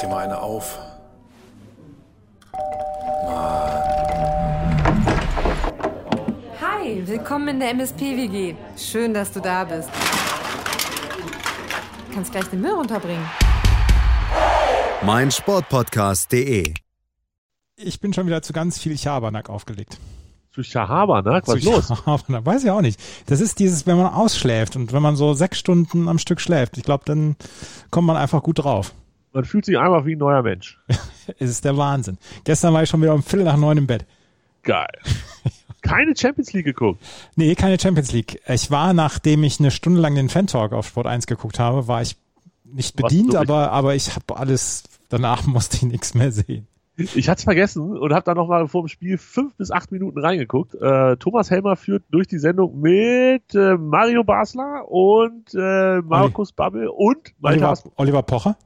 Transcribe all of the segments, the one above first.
dir mal eine auf. Hi, willkommen in der MSP-WG. Schön, dass du da bist. Du kannst gleich den Müll runterbringen. mein Sportpodcast.de. Ich bin schon wieder zu ganz viel Schabernack aufgelegt. Zu Schabernack? Was ist Zu los? Weiß ich auch nicht. Das ist dieses, wenn man ausschläft und wenn man so sechs Stunden am Stück schläft. Ich glaube, dann kommt man einfach gut drauf. Man fühlt sich einfach wie ein neuer Mensch. Es ist der Wahnsinn. Gestern war ich schon wieder um Viertel nach neun im Bett. Geil. Keine Champions League geguckt. Nee, keine Champions League. Ich war, nachdem ich eine Stunde lang den Fan-Talk auf Sport 1 geguckt habe, war ich nicht bedient, aber, aber ich habe alles, danach musste ich nichts mehr sehen. Ich hatte es vergessen und habe dann nochmal vor dem Spiel fünf bis acht Minuten reingeguckt. Äh, Thomas Helmer führt durch die Sendung mit äh, Mario Basler und äh, Markus Babbel und Oliver. Oliver Pocher?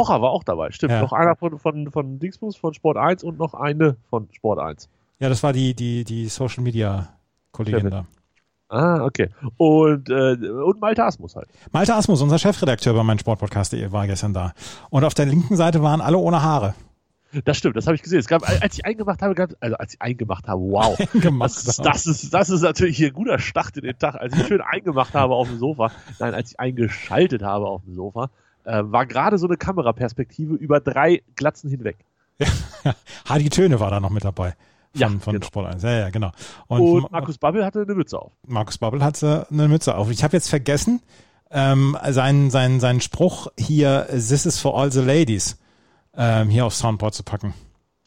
Pocher war auch dabei. Stimmt. Ja. Noch einer von, von, von Dingsbus von Sport 1 und noch eine von Sport 1. Ja, das war die, die, die Social Media Kollegin da. Ah, okay. Und, äh, und Malte Asmus halt. Malte Asmus, unser Chefredakteur bei meinem Sportpodcast.de, war gestern da. Und auf der linken Seite waren alle ohne Haare. Das stimmt, das habe ich gesehen. Es gab, als ich eingemacht habe, gab, also als ich eingemacht habe, wow. Eingemacht das, ist, habe. das, ist, das ist natürlich hier ein guter Start in den Tag. Als ich schön eingemacht habe auf dem Sofa, nein, als ich eingeschaltet habe auf dem Sofa, äh, war gerade so eine Kameraperspektive über drei Glatzen hinweg. Hadi Töne war da noch mit dabei. Von, Ja, von genau. Sport 1. Ja, ja, genau. Und, Und Ma- Markus Babbel hatte eine Mütze auf. Markus Babbel hatte eine Mütze auf. Ich habe jetzt vergessen, ähm, seinen, seinen, seinen Spruch hier, This is for all the ladies, ähm, hier auf Soundboard zu packen.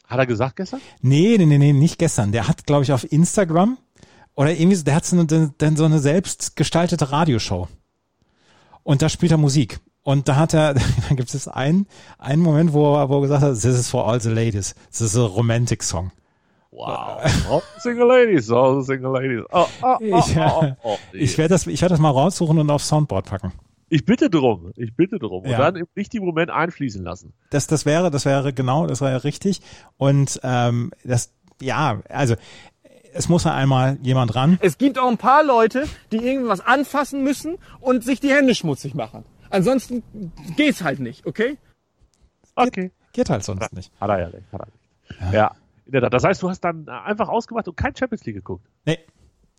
Hat er gesagt gestern? Nee, nee, nee, nee, nicht gestern. Der hat, glaube ich, auf Instagram oder irgendwie, so- der hat so eine, dann so eine selbst gestaltete Radioshow. Und da spielt er Musik. Und da hat er, da gibt es einen, einen Moment, wo er, wo er gesagt hat, this is for all the ladies. This is a romantic song. Wow. All the single ladies, all the single ladies. Oh, oh, oh, Ich, oh, oh, oh. ich werde das, ich werde das mal raussuchen und auf Soundboard packen. ich bitte drum. Ich bitte drum. Und Ja. dann im richtigen Moment einfließen lassen. Das, das wäre, das wäre genau, das wäre richtig. Und ähm, das, ja, also es muss ja einmal jemand ran. Es gibt auch ein paar Leute, die irgendwas anfassen müssen und sich die Hände schmutzig machen. Ansonsten geht's halt nicht, okay? Okay. Geht halt sonst nicht. Hat er ja recht. Hat er recht. Ja. in der Tat. Das heißt, du hast dann einfach ausgemacht und kein Champions League geguckt. Nee,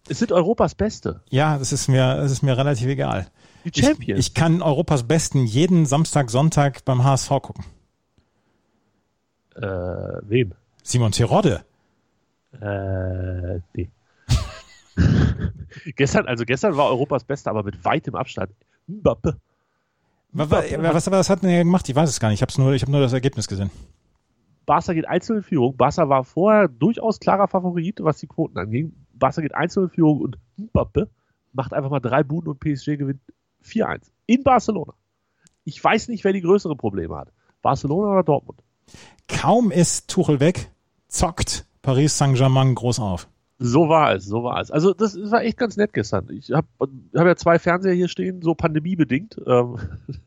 Es sind Europas Beste. ja, das ist mir, das ist mir relativ egal. Die Ich, Champions. ich kann Europas Besten jeden Samstag, Sonntag beim HSV gucken. äh, wem? Simon Terodde. Äh, nee. gestern, also gestern war Europas Beste, aber mit weitem Abstand. Mbappe. Was, was, was hat denn er gemacht? Ich weiß es gar nicht. Ich habe nur, ich habe nur das Ergebnis gesehen. Barca geht einzeln in Führung. Barca war vorher durchaus klarer Favorit, was die Quoten anging. Barca geht einzeln in Führung und Mbappe macht einfach mal drei Buden und PSG gewinnt 4-1 in Barcelona. Ich weiß nicht, wer die größeren Probleme hat. Barcelona oder Dortmund? Kaum ist Tuchel weg, zockt Paris Saint-Germain groß auf. So war es, so war es. Also das war echt ganz nett gestern. Ich habe hab ja zwei Fernseher hier stehen, so pandemiebedingt. Ähm,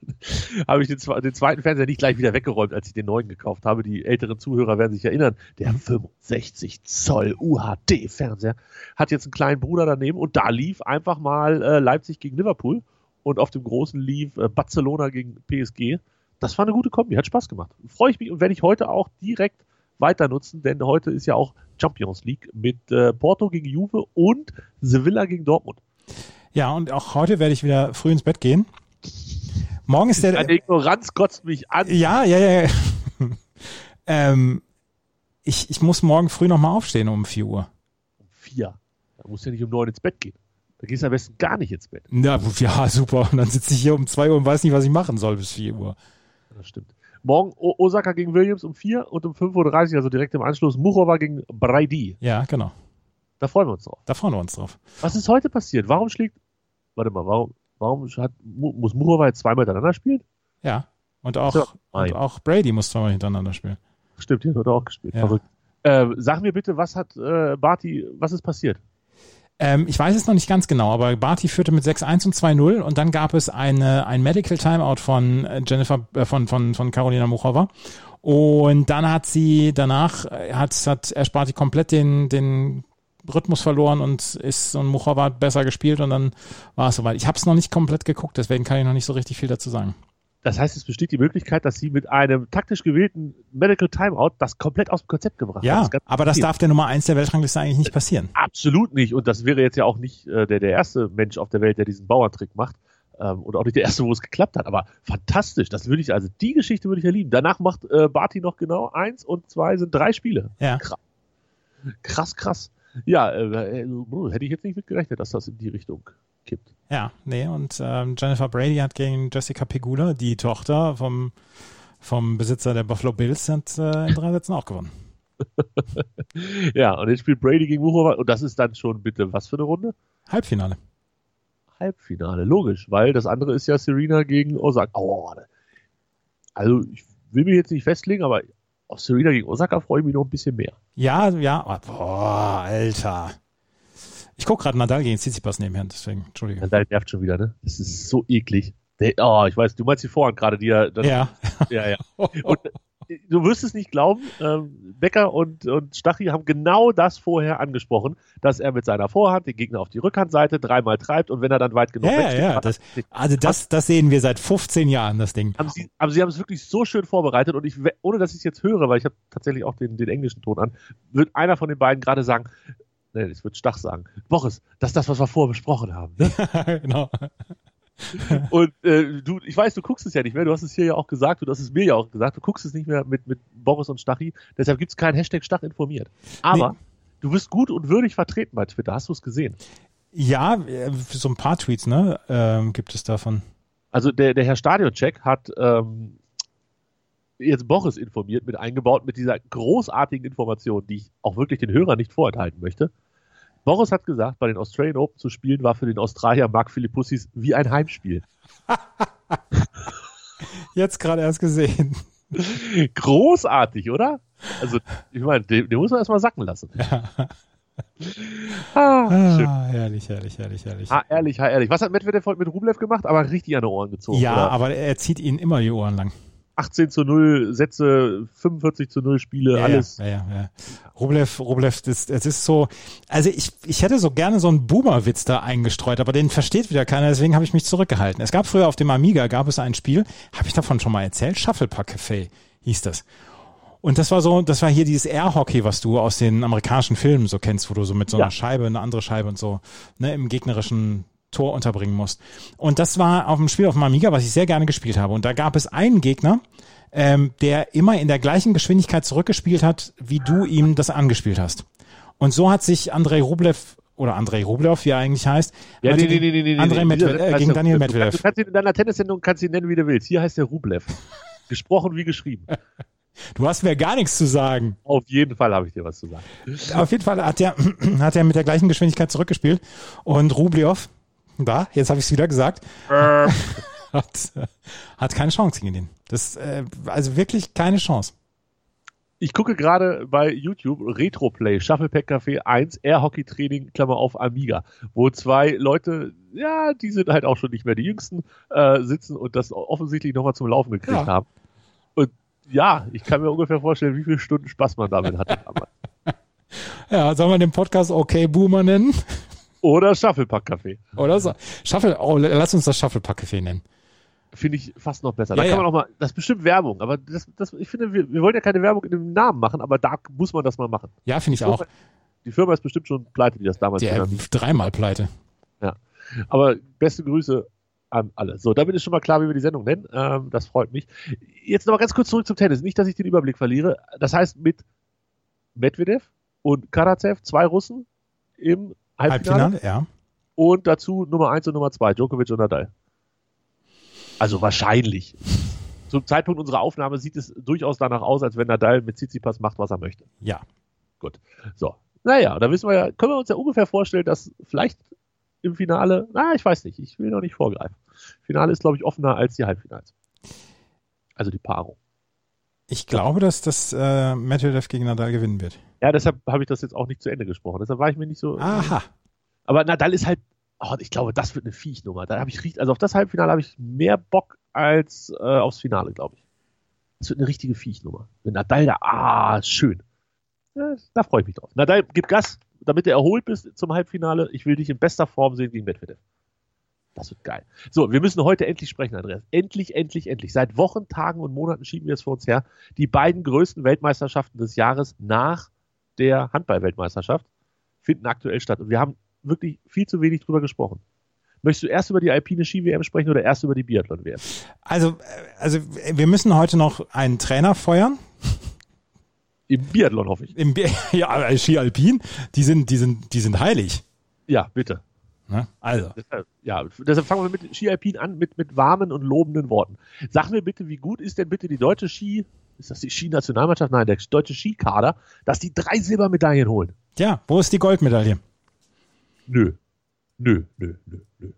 habe ich den, den zweiten Fernseher nicht gleich wieder weggeräumt, als ich den neuen gekauft habe. Die älteren Zuhörer werden sich erinnern. Der 65 Zoll UHD-Fernseher hat jetzt einen kleinen Bruder daneben und da lief einfach mal äh, Leipzig gegen Liverpool und auf dem großen lief äh, Barcelona gegen PSG. Das war eine gute Kombi, hat Spaß gemacht. Freue ich mich und werde ich heute auch direkt weiter nutzen, denn heute ist ja auch Champions League mit äh, Porto gegen Juve und Sevilla gegen Dortmund. Ja, und auch heute werde ich wieder früh ins Bett gehen. Morgen ist der. Deine Ignoranz kotzt mich an. Ja, ja, ja. ähm, ich, ich muss morgen früh nochmal aufstehen um 4 Uhr. Vier. Da musst du ja nicht um neun ins Bett gehen. Da gehst du am besten gar nicht ins Bett. Ja, ja, super. Und dann sitze ich hier um 2 Uhr und weiß nicht, was ich machen soll bis 4 Uhr. Das stimmt. Morgen Osaka gegen Williams um vier und um 5.30 Uhr, also direkt im Anschluss, Muchova gegen Braidi. Ja, genau. Da freuen wir uns drauf. Da freuen wir uns drauf. Was ist heute passiert? Warum schlägt. Warte mal, warum, warum hat, mu- muss Muchova jetzt zweimal hintereinander spielen? Ja. Und auch, So, und auch Brady muss zweimal hintereinander spielen. Stimmt, die hat heute auch gespielt. Ja. Verrückt. Ähm, sag mir bitte, was hat äh, Barty, was ist passiert? Ähm, ich weiß es noch nicht ganz genau, aber Barty führte mit 6-1 und 2-0 und dann gab es eine, ein Medical Timeout von äh, Jennifer, äh, von, von, von Carolina Muchova. Und dann hat sie danach, äh, hat, hat erspart die komplett den, den Rhythmus verloren und ist und Muchova hat besser gespielt und dann war es soweit. Ich habe es noch nicht komplett geguckt, deswegen kann ich noch nicht so richtig viel dazu sagen. Das heißt, es besteht die Möglichkeit, dass sie mit einem taktisch gewählten Medical Timeout das komplett aus dem Konzept gebracht Ja, haben. Ganz aber das darf der Nummer eins der Weltrangliste eigentlich nicht passieren. Absolut nicht. Und das wäre jetzt ja auch nicht äh, der, der erste Mensch auf der Welt, der diesen Bauerntrick macht. Ähm, und auch nicht der erste, wo es geklappt hat. Aber fantastisch. Das würde ich, also die Geschichte würde ich ja lieben. Danach macht äh, Barty noch genau eins und zwei sind drei Spiele. Ja. Krass, krass. krass. Ja, äh, äh, hätte ich jetzt nicht mit gerechnet, dass das in die Richtung kippt. Ja, nee, und ähm, Jennifer Brady hat gegen Jessica Pegula, die Tochter vom, vom Besitzer der Buffalo Bills, hat äh, in drei Sätzen auch gewonnen. Ja, und jetzt spielt Brady gegen Muchova und das ist dann schon bitte was für eine Runde? Halbfinale. Halbfinale, logisch, weil das andere ist ja Serena gegen Osaka. Oh, also ich will mich jetzt nicht festlegen, aber auf Serena gegen Osaka freue ich mich noch ein bisschen mehr. Ja, ja, boah, Alter. Ich gucke gerade Nadal gegen Tsitsipas nebenher, deswegen, Entschuldige. Nadal nervt schon wieder, ne? Das ist so eklig. Der, oh, ich weiß, du meinst die Vorhand gerade, die ja, dann, Ja. ja, ja. Und äh, du wirst es nicht glauben, ähm, Becker und, und Stachy haben genau das vorher angesprochen, dass er mit seiner Vorhand den Gegner auf die Rückhandseite dreimal treibt und wenn er dann weit genug Ja, ja, wegsteht, ja. Das, also das, das sehen wir seit 15 Jahren, das Ding. haben sie, aber sie haben es wirklich so schön vorbereitet und ich, ohne dass ich es jetzt höre, weil ich habe tatsächlich auch den, den englischen Ton an, wird einer von den beiden gerade sagen, nee, ich würde Stach sagen, Boris, das ist das, was wir vorher besprochen haben. Ne? genau. Und äh, du, ich weiß, du guckst es ja nicht mehr, du hast es hier ja auch gesagt, du hast es mir ja auch gesagt, du guckst es nicht mehr mit, mit Boris und Stachy, deshalb gibt es keinen Hashtag Stach informiert. Aber Nee. du wirst gut und würdig vertreten bei Twitter, hast du es gesehen? Ja, äh, so ein paar Tweets, ne, ähm, gibt es davon. Also der, der Herr Stadioncheck hat ähm, jetzt Boris informiert, mit eingebaut, mit dieser großartigen Information, die ich auch wirklich den Hörern nicht vorenthalten möchte. Boris hat gesagt, bei den Australian Open zu spielen war für den Australier Mark Philippussis wie ein Heimspiel. Jetzt gerade erst gesehen. Großartig, oder? Also, ich meine, den, den muss man erstmal sacken lassen. ah, schön. Ah, herrlich, herrlich, herrlich, herrlich. Ah, ehrlich, ah, ehrlich. Was hat Medvedev heute mit Rublev gemacht? Aber richtig an die Ohren gezogen. ja, oder? aber er zieht ihnen immer die Ohren lang. 18 zu 0 Sätze, 45 zu 0 Spiele, Ja, alles. Ja, ja, ja. Rublev, Rublev, das, das ist so, also ich, ich hätte so gerne so einen Boomer-Witz da eingestreut, aber den versteht wieder keiner, deswegen habe ich mich zurückgehalten. Es gab früher auf dem Amiga, gab es ein Spiel, habe ich davon schon mal erzählt? Shufflepuck Café hieß das. Und das war so, das war hier dieses Air-Hockey, was du aus den amerikanischen Filmen so kennst, wo du so mit so einer Ja. Scheibe, eine andere Scheibe und so, ne, im gegnerischen Tor unterbringen musst. Und das war auf dem Spiel auf dem Amiga, was ich sehr gerne gespielt habe. Und da gab es einen Gegner, ähm, der immer in der gleichen Geschwindigkeit zurückgespielt hat, wie du ihm das angespielt hast. Und so hat sich Andrei Rublev oder Andrei Rublev, wie er eigentlich heißt, Ja, hatte nee, nee, nee, nee. Andrei nee. Medvedev, äh, gegen Daniel Medvedev. du kannst ihn in deiner Tennissendung kannst ihn nennen, wie du willst. Hier heißt der Rublev. Gesprochen wie geschrieben. Du hast mir gar nichts zu sagen. Auf jeden Fall habe ich dir was zu sagen. Auf jeden Fall hat er, hat er mit der gleichen Geschwindigkeit zurückgespielt und Rublev, da, jetzt habe ich es wieder gesagt, hat, äh, hat keine Chance gegen den. Das, äh, also wirklich keine Chance. Ich gucke gerade bei YouTube Retroplay, Shufflepack Café 1, Air Hockey Training, Klammer auf Amiga, wo zwei Leute, ja, die sind halt auch schon nicht mehr die Jüngsten, äh, sitzen und das offensichtlich nochmal zum Laufen gekriegt Ja. haben. Und ja, ich kann mir ungefähr vorstellen, wie viele Stunden Spaß man damit hatte damals. Ja, sollen wir den Podcast Okay Boomer nennen? Oder Shufflepack Café. Oder so? Shuffle, oh, lass uns das Shufflepack Café nennen. Finde ich fast noch besser. Ja, da kann ja. man auch mal, das ist bestimmt Werbung, aber das, das, ich finde, wir, wir wollen ja keine Werbung in dem Namen machen, aber da muss man das mal machen. Ja, finde ich auch. Die Firma ist bestimmt schon pleite, die das damals Der genannt hat. dreimal pleite. Aber beste Grüße an alle. So, damit ist schon mal klar, wie wir die Sendung nennen. Ähm, das freut mich. Jetzt noch mal ganz kurz zurück zum Tennis. Nicht, dass ich den Überblick verliere. Das heißt, mit Medvedev und Karatsev, zwei Russen im Halbfinale, Halbfinale, ja. und dazu Nummer eins und Nummer zwei, Djokovic und Nadal. Also wahrscheinlich. Zum Zeitpunkt unserer Aufnahme sieht es durchaus danach aus, als wenn Nadal mit Tsitsipas macht, was er möchte. Ja. So. Naja, da wissen wir ja, können wir uns ja ungefähr vorstellen, dass vielleicht im Finale, na, ich weiß nicht, ich will noch nicht vorgreifen. Finale ist, glaube ich, offener als die Halbfinals. Also die Paarung. Ich glaube, dass das äh, Medvedev gegen Nadal gewinnen wird. Ja, deshalb habe ich das jetzt auch nicht zu Ende gesprochen. Deshalb war ich mir nicht so. Aha. Aber Nadal ist halt, oh, ich glaube, das wird eine Viechnummer. Da habe ich richtig, also auf das Halbfinale habe ich mehr Bock als äh, aufs Finale, glaube ich. Das wird eine richtige Viechnummer. Wenn Nadal da, ah, schön. Ja, da freue ich mich drauf. Nadal, gib Gas, damit du erholt bist zum Halbfinale. Ich will dich in bester Form sehen gegen Medvedev. Das wird geil. So, wir müssen heute endlich sprechen, Andreas. Endlich, endlich, endlich. Seit Wochen, Tagen und Monaten schieben wir es vor uns her. Die beiden größten Weltmeisterschaften des Jahres nach der Handball-Weltmeisterschaft finden aktuell statt. Und wir haben wirklich viel zu wenig drüber gesprochen. Möchtest du erst über die alpine Ski-WM sprechen oder erst über die Biathlon-WM? Also, also wir müssen heute noch einen Trainer feuern. Im Biathlon hoffe ich. Im Bi ja, Ski Alpin, die sind, die sind, die sind heilig. Ja, bitte. Ne? Also. Deshalb, ja, deshalb fangen wir mit Ski Alpin an, mit, mit warmen und lobenden Worten. Sag mir bitte, wie gut ist denn bitte die deutsche Ski, ist das die Ski-Nationalmannschaft? Nein, der deutsche Skikader, dass die drei Silbermedaillen holen. Ja, wo ist die Goldmedaille? Nö. Nö, nö, nö, nö.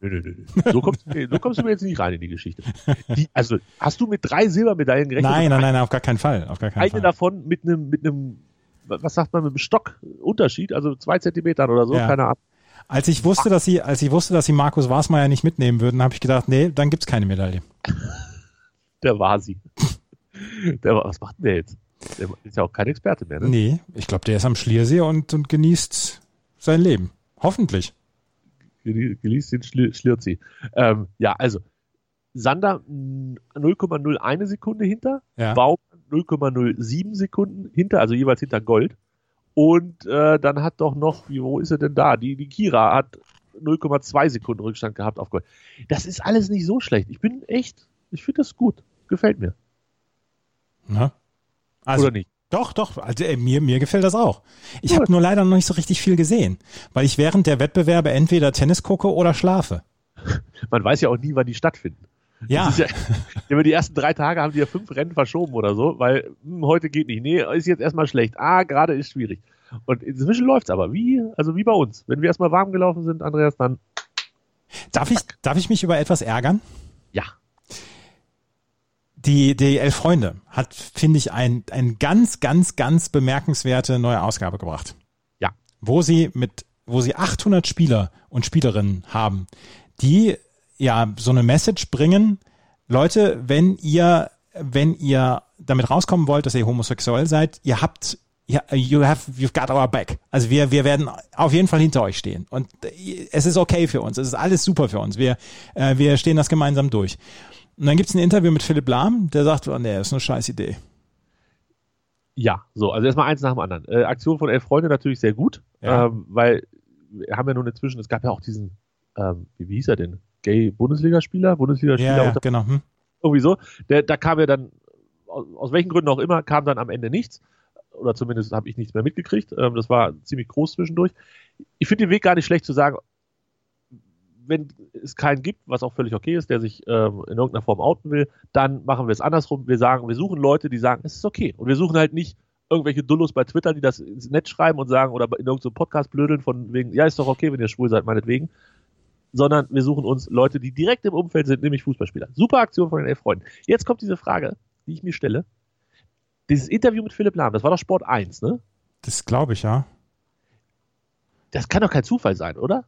Nö, nö, nö. So kommst, du mir, so kommst du mir jetzt nicht rein in die Geschichte. Die, also, hast du mit drei Silbermedaillen gerechnet? Nein, nein, nein, auf gar keinen Fall. Auf gar keinen Eine Fall. davon mit einem, mit einem, was sagt man, mit einem Stockunterschied, also zwei Zentimetern oder so, Ja. keine Ahnung. Als ich wusste, dass sie, als ich wusste, dass sie Markus Wasmeier nicht mitnehmen würden, habe ich gedacht, nee, dann gibt's keine Medaille. Der war sie. Der was macht denn der jetzt? Der ist ja auch kein Experte mehr, ne? Nee, ich glaube, der ist am Schliersee und, und genießt sein Leben. Hoffentlich. Geleast den Schli- Schlirzi. Ähm, ja, also, Sander mh, 0,01 Sekunde hinter, Ja. Baum 0,07 Sekunden hinter, also jeweils hinter Gold. Und äh, dann hat doch noch, wie, wo ist er denn da? Die, die Kira hat 0,2 Sekunden Rückstand gehabt auf Gold. Das ist alles nicht so schlecht. Ich bin echt, ich finde das gut. Gefällt mir. Ne? Also, Oder nicht? Doch, doch. Also, äh, mir, mir gefällt das auch. Ich habe nur leider noch nicht so richtig viel gesehen, weil ich während der Wettbewerbe entweder Tennis gucke oder schlafe. Man weiß ja auch nie, wann die stattfinden. Ja, ja, über die ersten drei Tage haben die ja fünf Rennen verschoben oder so, weil hm, heute geht nicht. Nee, ist jetzt erstmal schlecht. Ah, gerade ist schwierig. Und inzwischen läuft's aber. Wie? Also wie bei uns. Wenn wir erstmal warm gelaufen sind, Andreas, dann darf ich, darf ich mich über etwas ärgern? ja. Die, die Elf Freunde hat, finde ich, ein, ein ganz, ganz, ganz bemerkenswerte neue Ausgabe gebracht. Ja. Wo sie mit, wo sie 800 Spieler und Spielerinnen haben, die ja so eine Message bringen. Leute, wenn ihr, wenn ihr damit rauskommen wollt, dass ihr homosexuell seid, ihr habt ja, you have, you've got our back. Also wir, wir werden auf jeden Fall hinter euch stehen. Und äh, es ist okay für uns. Es ist alles super für uns. Wir, äh, wir stehen das gemeinsam durch. Und dann gibt's ein Interview mit Philipp Lahm, der sagt, oh, nee, das ist eine scheiß Idee. Ja, so, also erstmal eins nach dem anderen. Äh, Aktion von Elf Freunde natürlich sehr gut, Ja. ähm, weil wir haben ja nun inzwischen, es gab ja auch diesen, ähm, wie, wie hieß er denn? Gay-Bundesligaspieler? Bundesligaspieler Ja, ja unter- genau. Hm? irgendwie so. Der, da kam ja dann, aus, aus welchen Gründen auch immer, kam dann am Ende nichts. Oder zumindest habe ich nichts mehr mitgekriegt. Ähm, das war ziemlich groß zwischendurch. Ich finde den Weg gar nicht schlecht zu sagen, wenn es keinen gibt, was auch völlig okay ist, der sich ähm, in irgendeiner Form outen will, dann machen wir es andersrum. Wir sagen, wir suchen Leute, die sagen, es ist okay. Und wir suchen halt nicht irgendwelche Dullos bei Twitter, die das ins Netz schreiben und sagen oder in irgendeinem Podcast blödeln von wegen, ja, ist doch okay, wenn ihr schwul seid, meinetwegen. Sondern wir suchen uns Leute, die direkt im Umfeld sind, nämlich Fußballspieler. Super Aktion von den elf Freunden. Jetzt kommt diese Frage, die ich mir stelle. Dieses Interview mit Philipp Lahm, das war doch Sport 1, ne? Das glaube ich, ja. Das kann doch kein Zufall sein, oder?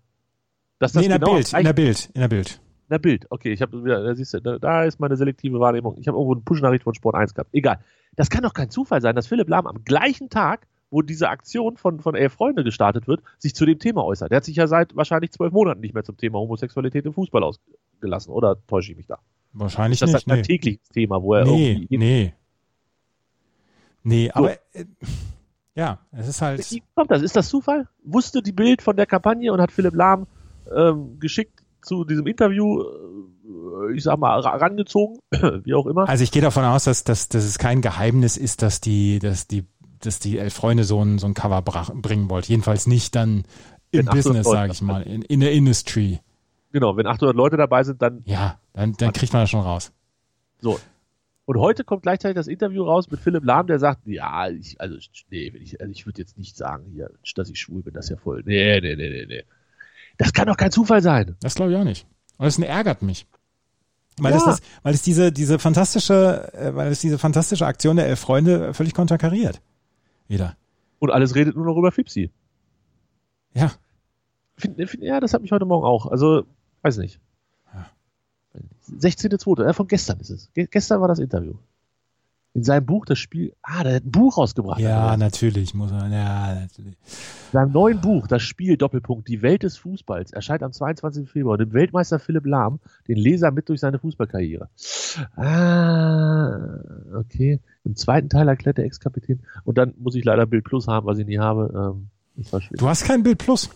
Dass Nee, in der genau Bild, am in der Bild, in der Bild. Na Bild, okay, ich habe wieder, da siehst du, da, ist meine selektive Wahrnehmung. Ich habe irgendwo eine Push-Nachricht von Sport 1 gehabt. Egal. Das kann doch kein Zufall sein, dass Philipp Lahm am gleichen Tag, wo diese Aktion von, von Elf Freunde gestartet wird, sich zu dem Thema äußert. Der hat sich ja seit wahrscheinlich zwölf Monaten nicht mehr zum Thema Homosexualität im Fußball ausgelassen. Oder täusche ich mich da? Wahrscheinlich Ist das nicht. ein Nee. tägliches Thema, wo er Nee, irgendwie. nee. Nee, aber äh, ja, es ist halt. Wie kommt das? Ist das Zufall? Wusste die Bild von der Kampagne und hat Philipp Lahm ähm, geschickt zu diesem Interview, äh, ich sag mal, ra- rangezogen, wie auch immer. Also ich gehe davon aus, dass, dass, dass es kein Geheimnis ist, dass die, dass die, dass die elf Freunde so ein, so ein Cover brach, bringen wollt. Jedenfalls nicht dann im Wenn 800 Business, sage ich mal, in, in der Industry. Genau, wenn 800 Leute dabei sind, dann Ja, dann, dann kriegt man das schon raus. So. Und heute kommt gleichzeitig das Interview raus mit Philipp Lahm, der sagt, ja, ich, also, nee, ich, also ich würde jetzt nicht sagen hier, dass ich schwul bin, das ist ja voll. Nee, nee, nee, nee, nee. Das kann doch kein Zufall sein. Das glaube ich auch nicht. Und das ärgert mich. Weil Ja. es das, weil es diese, diese fantastische, äh, weil es diese fantastische Aktion der elf Freunde völlig konterkariert. Wieder. Und alles redet nur noch über Fipsi. Ja. Find, find, ja, das hat mich heute Morgen auch. Also, weiß nicht. 16.2. Äh, von gestern ist es. Ge gestern war das Interview. In seinem Buch das Spiel, ah, der hat ein Buch rausgebracht. Ja, natürlich muss er. Ja, natürlich. In seinem neuen Buch, das Spiel Doppelpunkt, die Welt des Fußballs, erscheint am 22. Februar dem Weltmeister Philipp Lahm den Leser mit durch seine Fußballkarriere. Ah, okay. Im zweiten Teil erklärt der Ex-Kapitän. Und dann muss ich leider Bild Plus haben, was ich nie habe. Ähm. Du hast kein Bild Plus.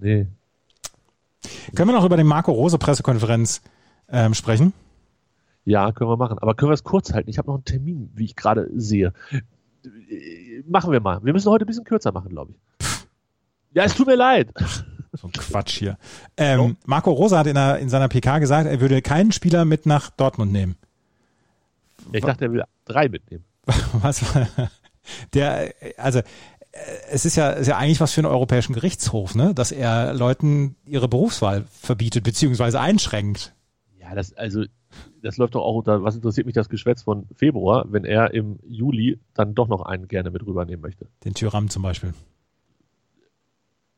Nee. Können wir noch über die Marco Rose Pressekonferenz ähm, sprechen? Ja, können wir machen. Aber können wir es kurz halten? Ich habe noch einen Termin, wie ich gerade sehe. Machen wir mal. Wir müssen heute ein bisschen kürzer machen, glaube ich. Ja, es tut mir leid. So ein Quatsch hier. Ähm, Marco Rose hat in, einer, in seiner PK gesagt, er würde keinen Spieler mit nach Dortmund nehmen. Ich dachte, er will drei mitnehmen. Was? Der, also äh, es ist ja, ist ja eigentlich was für einen europäischen Gerichtshof, ne? dass er Leuten ihre Berufswahl verbietet beziehungsweise einschränkt. Ja, das, also, das läuft doch auch unter, was interessiert mich das Geschwätz von Februar, wenn er im Juli dann doch noch einen gerne mit rübernehmen möchte. Den Tyram zum Beispiel.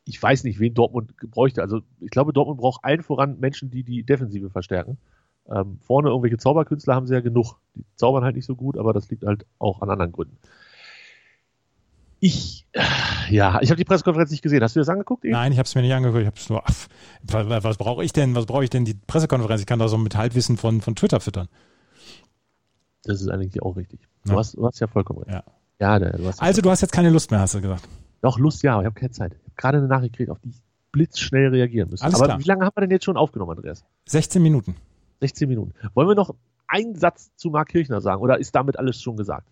Ich weiß nicht, wen Dortmund bräuchte. Also, ich glaube, Dortmund braucht allen voran Menschen, die die Defensive verstärken. Ähm, vorne irgendwelche Zauberkünstler haben sie ja genug. Die zaubern halt nicht so gut, aber das liegt halt auch an anderen Gründen. Ich, ja, ich habe die Pressekonferenz nicht gesehen. Hast du das angeguckt? Eben? Nein, ich habe es mir nicht angeguckt. Ich habe es nur. Ach, was, was brauche ich denn? Was brauche ich denn die Pressekonferenz? Ich kann da so mit Halbwissen von von Twitter füttern. Das ist eigentlich auch richtig. Du, Ja. hast, du hast ja vollkommen recht. Ja. Ja, du Also du hast jetzt keine Lust mehr, hast du gesagt. Doch, Lust, ja, aber ich habe keine Zeit. Ich habe gerade eine Nachricht gekriegt, auf die ich blitzschnell reagieren müssen. Alles aber klar. wie lange haben wir denn jetzt schon aufgenommen, Andreas? 16 Minuten. 16 Minuten. Wollen wir noch einen Satz zu Marc Kirchner sagen oder ist damit alles schon gesagt?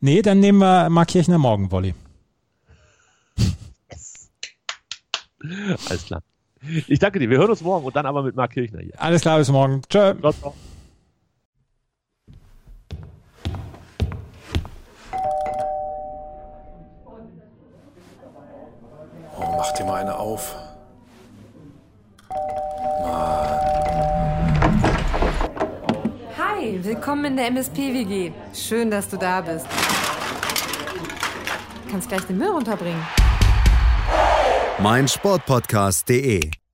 Nee, dann nehmen wir Mark Kirchner morgen Volley. Alles klar. Ich danke dir. Wir hören uns morgen und dann aber mit Marc Kirchner hier. Alles klar, bis morgen. Tschö. Ciao, ciao. Oh, mach dir mal eine auf. Hi, willkommen in der MSP-WG. Schön, dass du da bist. Kannst gleich den Müll runterbringen. meinsportpodcast.de